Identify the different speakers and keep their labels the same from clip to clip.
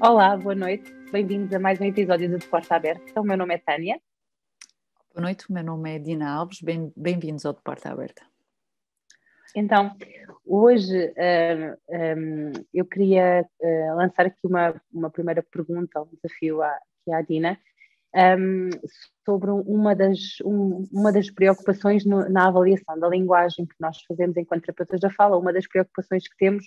Speaker 1: Olá, boa noite. Bem-vindos a mais um episódio do De Porta Aberta. O meu nome é Tânia.
Speaker 2: Boa noite, o meu nome é Dina Alves. Bem-vindos ao De Porta Aberta.
Speaker 1: Então, hoje uh, um, eu queria uh, lançar aqui uma, uma primeira pergunta, um desafio à, à Dina, um, sobre uma das, um, uma das preocupações no, na avaliação da linguagem que nós fazemos enquanto terapeutas da fala. Uma das preocupações que temos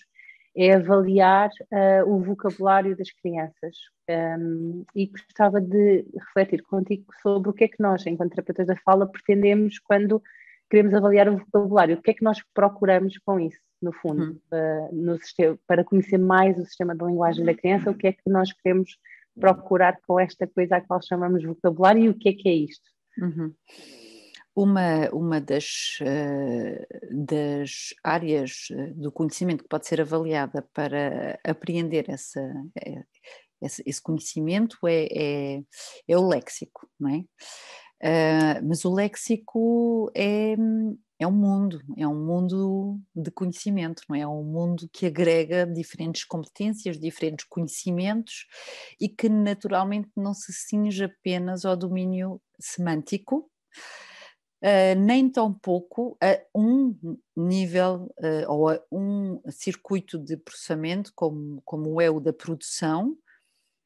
Speaker 1: é avaliar uh, o vocabulário das crianças. Um, e gostava de refletir contigo sobre o que é que nós, enquanto terapeutas da fala, pretendemos quando queremos avaliar o vocabulário. O que é que nós procuramos com isso, no fundo, uhum. uh, no sistema, para conhecer mais o sistema de linguagem da criança, o que é que nós queremos procurar com esta coisa a qual chamamos vocabulário e o que é que é isto?
Speaker 2: Uhum. Uma, uma das, uh, das áreas eh, do conhecimento que pode ser avaliada para apreender essa, eh, esse, conhecimento é, é, é, o léxico, não é? Uh, mas o léxico é, é um mundo, é um mundo de conhecimento, não é? É um mundo que agrega diferentes competências, diferentes conhecimentos e que naturalmente não se cinge apenas ao domínio semântico, uh, nem tão pouco a um nível uh, ou a um circuito de processamento como, como é o da produção,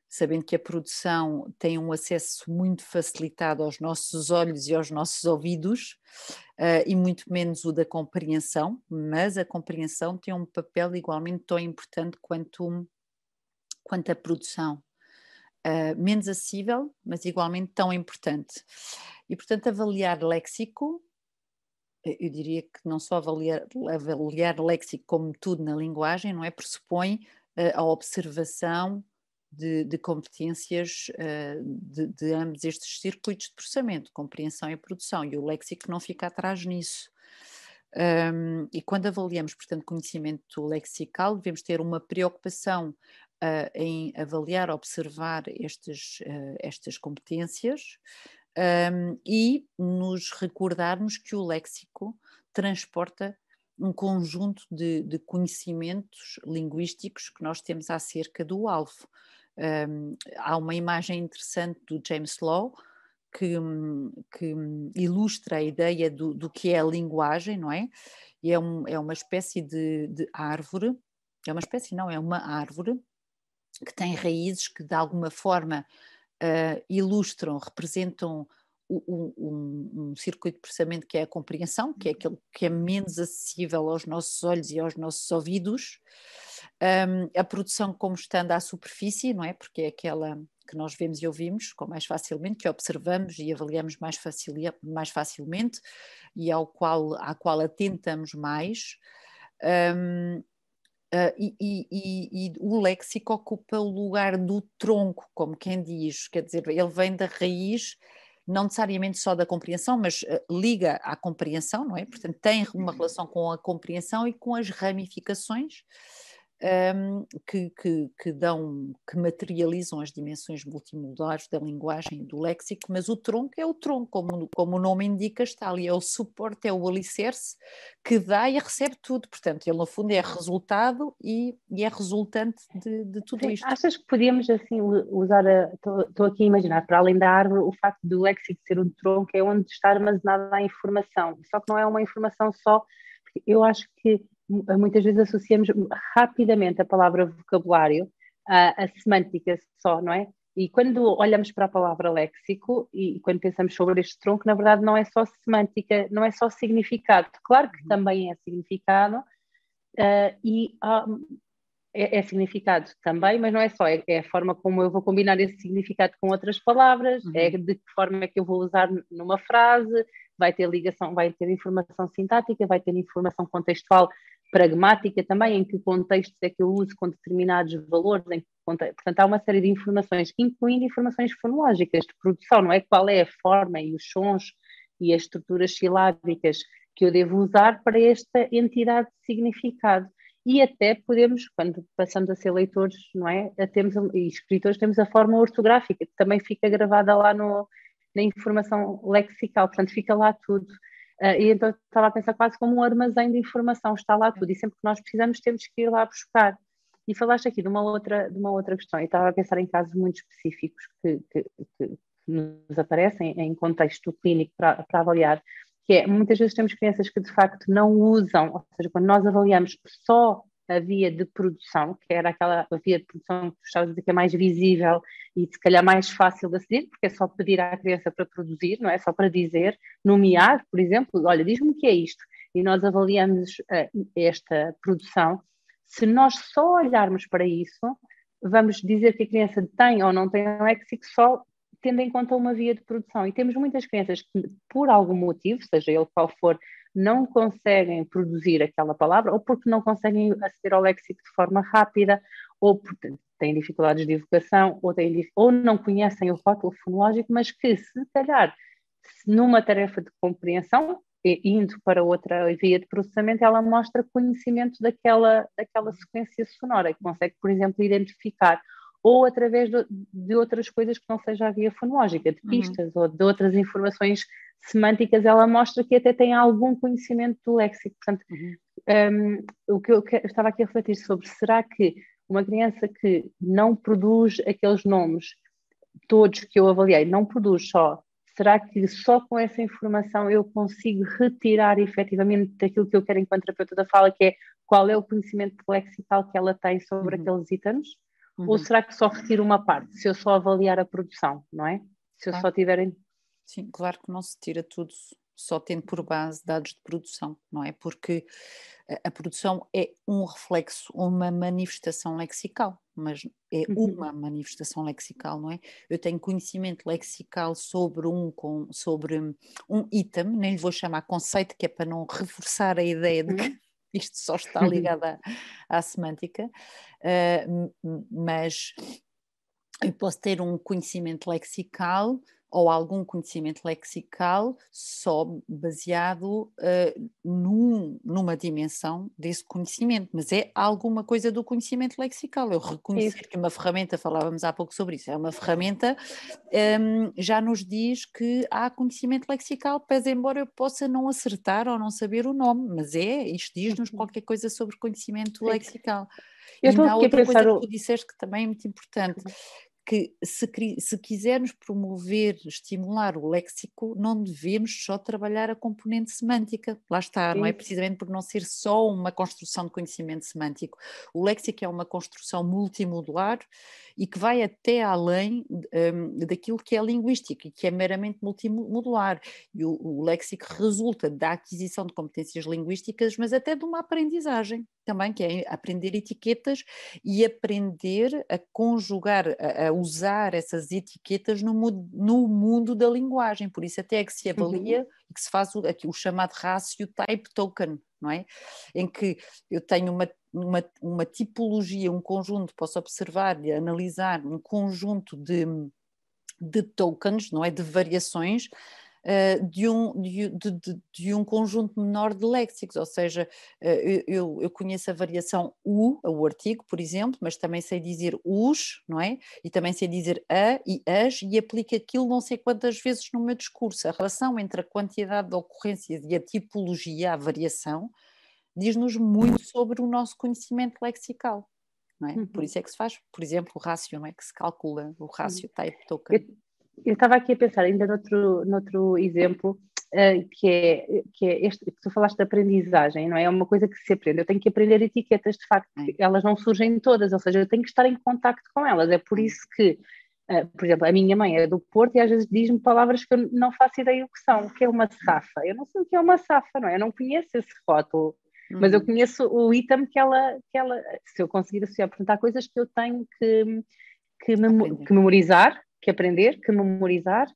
Speaker 2: sabendo que a produção tem um acesso muito facilitado aos nossos olhos e aos nossos ouvidos, uh, e muito menos o da compreensão, mas a compreensão tem um papel igualmente tão importante quanto, quanto a produção. Uh, menos acessível, mas igualmente tão importante. E, portanto, avaliar léxico, eh, eu diria que não só avaliar, avaliar léxico como tudo na linguagem, não é? Pressupõe uh, a observação de, de competências uh, de, de, ambos estes circuitos de processamento, compreensão e produção, e o léxico não fica atrás nisso. Um, e quando avaliamos, portanto, conhecimento lexical, devemos ter uma preocupação uh, em avaliar, observar estes, uh, estas competências, um, e nos recordarmos que o léxico transporta um conjunto de, de, conhecimentos linguísticos que nós temos acerca do alvo. Um, há uma imagem interessante do James Law que, que ilustra a ideia do, do, que é a linguagem, não é? E é, um, é uma espécie de, de árvore, é uma espécie, não, é uma árvore que tem raízes que de alguma forma uh, ilustram, representam um, um, um, circuito de processamento que é a compreensão, que é aquele que é menos acessível aos nossos olhos e aos nossos ouvidos, um, a produção como estando à superfície, não é? Porque é aquela que nós vemos e ouvimos com mais facilmente, que observamos e avaliamos mais, facil, mais facilmente e ao qual, à qual atentamos mais. Um, Uh, e, e, e, o léxico ocupa o lugar do tronco, como quem diz, quer dizer, ele vem da raiz, não necessariamente só da compreensão, mas uh, liga à compreensão, não é? Portanto, tem uma uhum. relação com a compreensão e com as ramificações um, que, que, que, dão, que materializam as dimensões multimodulares da linguagem do léxico, mas o tronco é o tronco, como, como o nome indica, está ali, é o suporte, é o alicerce que dá e recebe tudo, portanto, ele no fundo é resultado e, e é resultante de, de tudo
Speaker 1: Sim,
Speaker 2: isto.
Speaker 1: Achas que podíamos assim usar, estou aqui a imaginar, para além da árvore, o facto do léxico ser um tronco é onde está armazenada a informação, só que não é uma informação só, eu acho que muitas vezes associamos rapidamente a palavra vocabulário à, à semântica só, não é? E quando olhamos para a palavra léxico e quando pensamos sobre este tronco, na verdade não é só semântica, não é só significado. Claro que também é significado uh, e é, é, significado também, mas não é só, é, é, a forma como eu vou combinar esse significado com outras palavras, uhum. é de que forma é que eu vou usar numa frase, vai ter ligação, vai ter informação sintática, vai ter informação contextual pragmática também, em que contextos é que eu uso com determinados valores, em que portanto há uma série de informações, incluindo informações fonológicas de produção, não é? Qual é a forma e os sons e as estruturas silábicas que eu devo usar para esta entidade de significado. E até podemos, quando passamos a ser leitores, não é? Temos, e escritores, temos a forma ortográfica, que também fica gravada lá no, na informação lexical, portanto fica lá tudo. Uh, e então estava a pensar quase como um armazém de informação, está lá tudo, e sempre que nós precisamos temos que ir lá buscar. E falaste aqui de uma outra, de uma outra questão, e estava a pensar em casos muito específicos que, que, que nos aparecem em contexto clínico para, para avaliar, que é, muitas vezes temos crianças que de facto não usam, ou seja, quando nós avaliamos só a via de produção, que era aquela via de produção que estavas a dizer que é mais visível e se calhar mais fácil de aceder, porque é só pedir à criança para produzir, não é? Só para dizer, nomear, por exemplo, olha, diz-me o que é isto, e nós avaliamos uh, esta produção, se nós só olharmos para isso, vamos dizer que a criança tem ou não tem léxico só tendo em conta uma via de produção. E temos muitas crianças que, por algum motivo, seja ele qual for, não conseguem produzir aquela palavra, ou porque não conseguem aceder ao léxico de forma rápida, ou porque têm dificuldades de evocação, ou, têm, ou não conhecem o rótulo fonológico, mas que, se calhar, numa tarefa de compreensão, indo para outra via de processamento, ela mostra conhecimento daquela, daquela sequência sonora, que consegue, por exemplo, identificar ou através de, de, outras coisas que não seja a via fonológica, de uhum. pistas uhum. ou de outras informações semânticas, ela mostra que até tem algum conhecimento do léxico. Portanto, uhum. um, o que eu, que eu estava aqui a refletir sobre, será que uma criança que não produz aqueles nomes todos que eu avaliei, não produz só, será que só com essa informação eu consigo retirar efetivamente daquilo que eu quero enquanto terapeuta da fala, que é qual é o conhecimento lexical que ela tem sobre uhum. aqueles itens? Uhum. Ou será que só retiro uma parte, se eu só avaliar a produção, não é? Se eu só tiverem.
Speaker 2: Sim, claro que não se tira tudo só tendo por base dados de produção, não é? Porque a, produção é um reflexo, uma manifestação lexical, mas é uhum. uma manifestação lexical, não é? Eu tenho conhecimento lexical sobre um, com, sobre um item, nem lhe vou chamar conceito, que é para não reforçar a ideia de que uhum isto só está ligado à, à semântica, uh, mas eu posso ter um conhecimento lexical ou algum conhecimento lexical só baseado uh, num, numa dimensão desse conhecimento, mas é alguma coisa do conhecimento lexical. Eu reconhecer isso. que uma ferramenta, falávamos há pouco sobre isso, é uma ferramenta, um, já nos diz que há conhecimento lexical, pese embora eu possa não acertar ou não saber o nome, mas é, isto diz-nos uhum. qualquer coisa sobre conhecimento lexical. Eu e há outra coisa que tu disseste que também é muito importante, uhum que se, se, quisermos promover, estimular o léxico, não devemos só trabalhar a componente semântica. Lá está, Sim. não é precisamente por não ser só uma construção de conhecimento semântico. O léxico é uma construção multimodular e que vai até além um, daquilo que é linguístico e que é meramente multimodular. E o, o léxico resulta da aquisição de competências linguísticas, mas até de uma aprendizagem também, que é aprender etiquetas e aprender a conjugar, a, a usar essas etiquetas no, no, mundo da linguagem. Por isso até é que se avalia uhum. e que se faz o, o chamado ratio type token, não é? Em que eu tenho uma uma, uma tipologia, um conjunto, posso observar e analisar um conjunto de, de tokens, não é? De variações de, um, de, de, de, um conjunto menor de léxicos, ou seja, uh, eu, eu conheço a variação U, o artigo, por exemplo, mas também sei dizer os, não é? E também sei dizer a e as e aplico aquilo não sei quantas vezes no meu discurso. A relação entre a quantidade de ocorrências e a tipologia, a variação, diz-nos muito sobre o nosso conhecimento lexical. Não é? Uhum. Por isso é que se faz, por exemplo, o rácio, não é? Que se calcula o rácio type token.
Speaker 1: Eu, estava aqui a pensar ainda noutro, noutro exemplo, uh, que, é, que é este, que tu falaste de aprendizagem, não é? É uma coisa que se aprende. Eu tenho que aprender etiquetas, de facto, é. elas não surgem todas, ou seja, eu tenho que estar em contacto com elas. É por isso que Uh, por exemplo, a minha mãe é do Porto e às vezes diz-me palavras que eu não faço ideia o que são, o que é uma safa. Eu não sei o que é uma safa, não é? Eu não conheço esse rótulo. Mas eu uhum. conheço o item que ela, que ela, se eu conseguir associar, apresentar coisas que eu tenho que, que, que memorizar, que aprender, que memorizar.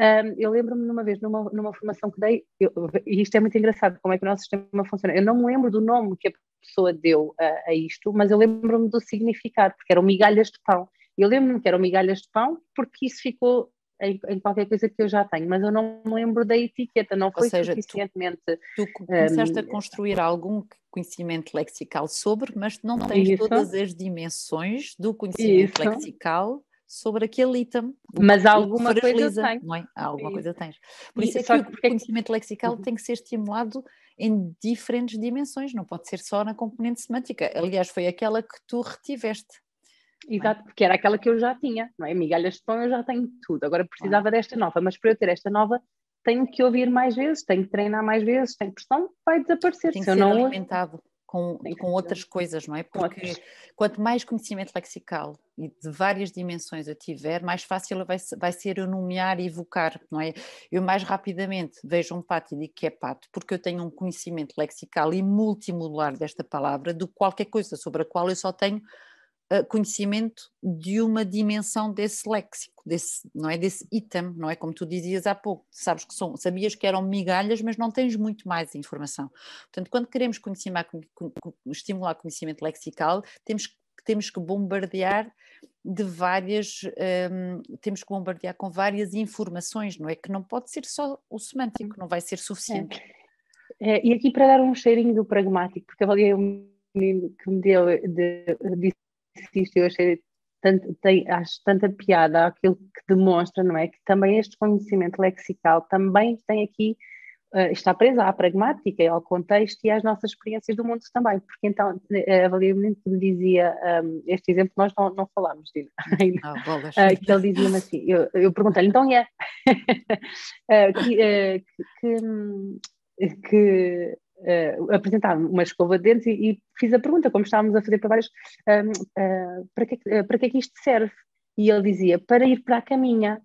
Speaker 1: Um, eu lembro-me numa vez, numa, numa formação que dei, eu, e isto é muito engraçado, como é que o nosso sistema funciona. Eu não me lembro do nome que a pessoa deu a, a isto, mas eu lembro-me do significado, porque eram migalhas de pão. Eu lembro-me que eram migalhas de pão, porque isso ficou em, em, qualquer coisa que eu já tenho, mas eu não me lembro da etiqueta, não foi Ou seja, suficientemente.
Speaker 2: Tu, tu começaste um, a construir algum conhecimento lexical sobre, mas não tens isso. todas as dimensões do conhecimento isso. lexical sobre aquele item.
Speaker 1: Mas alguma coisa tem.
Speaker 2: Não é? Alguma coisa tens. Por isso é que o conhecimento lexical uhum. tem que ser estimulado em diferentes dimensões, não pode ser só na componente semântica. Aliás, foi aquela que tu retiveste.
Speaker 1: É? Exato, porque era aquela que eu já tinha, não é? Migalhas de pão eu já tenho tudo, agora precisava desta nova, mas para eu ter esta nova tenho que ouvir mais vezes, tenho que treinar mais vezes, tenho que, senão vai desaparecer.
Speaker 2: Tem que ser não... alimentado com, com outras coisas, não é? Porque quanto mais conhecimento lexical e de várias dimensões eu tiver, mais fácil vai, vai ser eu nomear e evocar, não é? Eu mais rapidamente vejo um pato e digo que é pato, porque eu tenho um conhecimento lexical e multimodular desta palavra do que qualquer coisa sobre a qual eu só tenho conhecimento de uma dimensão desse léxico, desse, não é desse item, não é como tu dizias há pouco, sabes que são, sabias que eram migalhas, mas não tens muito mais informação. Portanto, quando queremos estimular conhecimento lexical, temos que temos que bombardear de várias, um, temos que bombardear com várias informações, não é? Que não pode ser só o semântico, não vai ser suficiente.
Speaker 1: É. É, e aqui para dar um cheirinho do pragmático, porque avaliei um menino que me deu, de, de, isto eu achei tanto, tem, acho tanta piada aquilo que demonstra, não é? Que também este conhecimento lexical também tem aqui, uh, está preso à pragmática, ao contexto e às nossas experiências do mundo também, porque então uh, avalia muito que me dizia, um, este exemplo nós não, não falámos Dina, ainda, ah, uh, que ele dizia-me assim, eu, eu perguntei-lhe, então é, que, que, que uh, apresentar uma escova de dentes e, e, fiz a pergunta, como estávamos a fazer para vários, uh, para, que, uh, para que é que isto serve? E ele dizia, para ir para a caminha.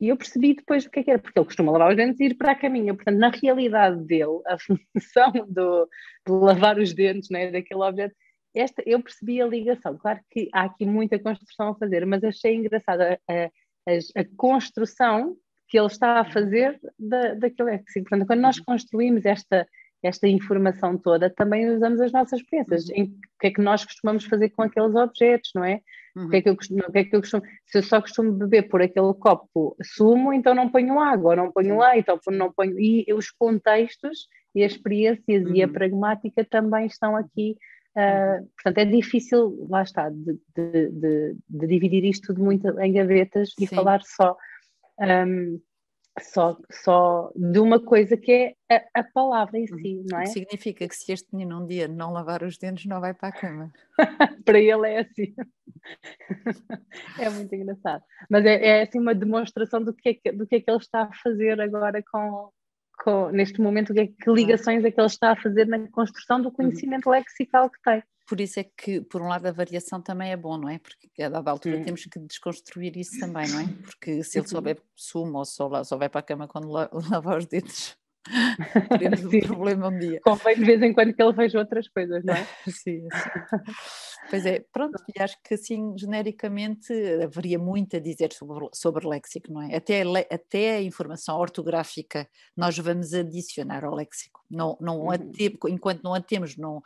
Speaker 1: E eu percebi depois o que é que era, porque ele costuma lavar os dentes e ir para a caminha. Portanto, na realidade dele, a função do, de lavar os dentes, né, daquele objeto, esta, eu percebi a ligação. Claro que há aqui muita construção a fazer, mas achei engraçada a, a, a construção que ele está a fazer da, daquele léxico. Portanto, quando nós construímos esta, esta informação toda, também usamos as nossas crenças. Uhum. Em, o que é que nós costumamos fazer com aqueles objetos, não é? Uhum. O, que é que eu costumo, o que é que eu costumo, se eu só costumo beber por aquele copo sumo, então não ponho água, não ponho leite, ou não ponho. E os contextos e as experiências uhum. e a uhum. pragmática também estão aqui. Uh, portanto, é difícil, lá está, de, de, de, de, dividir isto tudo muito em gavetas e falar só. Um, só, só de uma coisa que é a, a, palavra em si, não é?
Speaker 2: Significa que se este menino um dia não lavar os dentes, não vai para a cama.
Speaker 1: para ele é assim. é muito engraçado. Mas é, é, assim uma demonstração do que, é que, do que é que ele está a fazer agora com, com neste momento, que, é, que ligações é que ele está a fazer na construção do uhum. conhecimento lexical que tem
Speaker 2: por isso é que, por um lado, a variação também é bom, não é? Porque a dada altura hum. temos que desconstruir isso também, não é? Porque se ele só bebe sumo ou só, só vai para a cama quando lava os dedos, teremos um problema um dia.
Speaker 1: Convém de vez em quando que ele veja outras coisas, não é?
Speaker 2: sim, sim. Pois é, pronto, e acho que assim, genericamente, haveria muito a dizer sobre, sobre léxico, não é? Até, até a informação ortográfica nós vamos adicionar ao léxico. Não, não uhum. enquanto não a temos, não,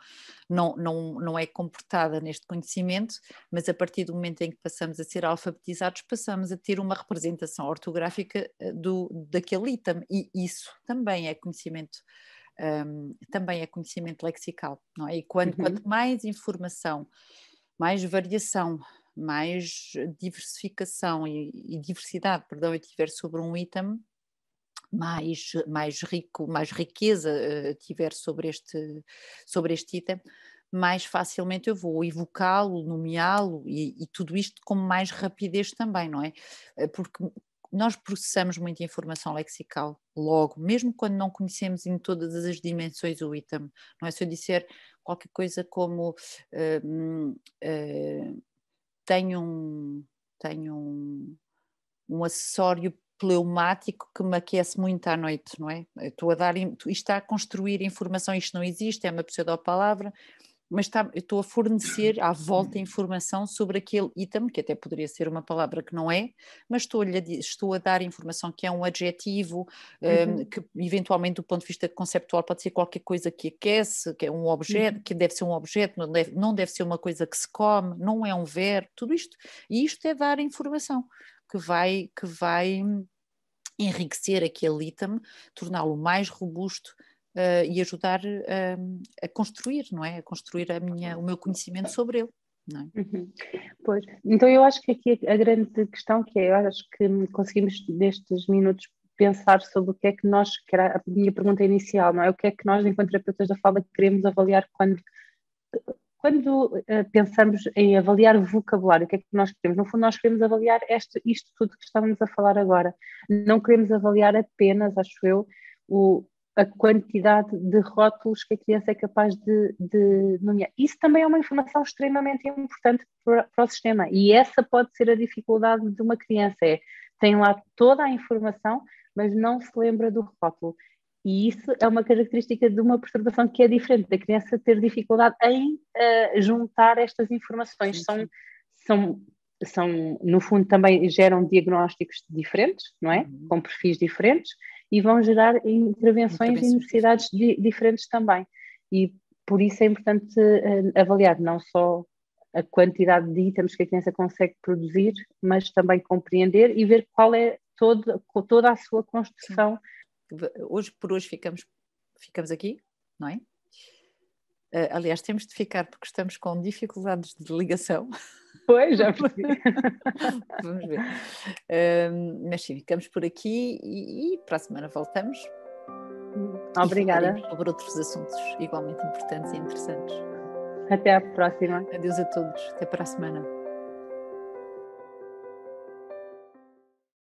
Speaker 2: não, não, não é comportada neste conhecimento, mas a partir do momento em que passamos a ser alfabetizados, passamos a ter uma representação ortográfica eh, do, daquele item, e isso também é conhecimento. Um, também é conhecimento lexical, não é? E quando, uhum. quanto mais informação, mais variação, mais diversificação e, e diversidade, perdão, eu tiver sobre um item, mais, mais rico, mais riqueza uh, tiver sobre este, sobre este item, mais facilmente eu vou evocá-lo, nomeá-lo e, e, tudo isto com mais rapidez também, não é? Eh, porque nós processamos muita informação lexical logo, mesmo quando não conhecemos em todas as dimensões o item, não é? Se eu disser qualquer coisa como uh, uh, tenho um, tenho um, um acessório pneumático que me aquece muito à noite, não é? Estou a dar, isto está a construir informação, isto não existe, é uma pseudo-palavra, mas está, estou a fornecer à volta informação sobre aquele item, que até poderia ser uma palavra que não é, mas estou, estou a dar informação que é um adjetivo, uhum. um, que eventualmente do ponto de vista conceptual pode ser qualquer coisa que aquece, que é um objeto, uhum. que deve ser um objeto, não deve, não deve ser uma coisa que se come, não é um verbo, tudo isto. E isto é dar informação que vai, que vai enriquecer aquele item, torná-lo mais robusto, uh, e ajudar uh, a construir, não é? A construir a minha, o meu conhecimento sobre ele. É?
Speaker 1: Uhum. Pois, então eu acho que aqui a grande questão que é, eu acho que conseguimos nestes minutos pensar sobre o que é que nós, que era a minha pergunta inicial, não é? O que é que nós, enquanto terapeutas da fala, queremos avaliar quando, quando uh, pensamos em avaliar vocabulário, o que é que nós queremos? No fundo, nós queremos avaliar este, isto tudo que estamos a falar agora. Não queremos avaliar apenas, acho eu, o, a quantidade de rótulos que a criança é capaz de, de nomear. Isso também é uma informação extremamente importante para, para, o sistema e essa pode ser a dificuldade de uma criança, é tem lá toda a informação, mas não se lembra do rótulo. E isso é uma característica de uma perturbação que é diferente, da criança ter dificuldade em uh, juntar estas informações. Sim, sim. São, são, são, no fundo, também geram diagnósticos diferentes, não é? Uhum. Com perfis diferentes, e vão gerar intervenções e necessidades di diferentes também. E por isso é importante uh, avaliar não só a quantidade de itens que a criança consegue produzir, mas também compreender e ver qual é todo, toda a sua construção.
Speaker 2: Hoje por hoje ficamos, ficamos aqui, não é? Uh, aliás, temos de ficar porque estamos com dificuldades de ligação.
Speaker 1: Pois, já percebi.
Speaker 2: Vamos ver. Uh, mas sim, ficamos por aqui e, e para a semana voltamos.
Speaker 1: Obrigada.
Speaker 2: sobre outros assuntos igualmente importantes e interessantes.
Speaker 1: Até à próxima.
Speaker 2: Adeus a todos. Até para a semana.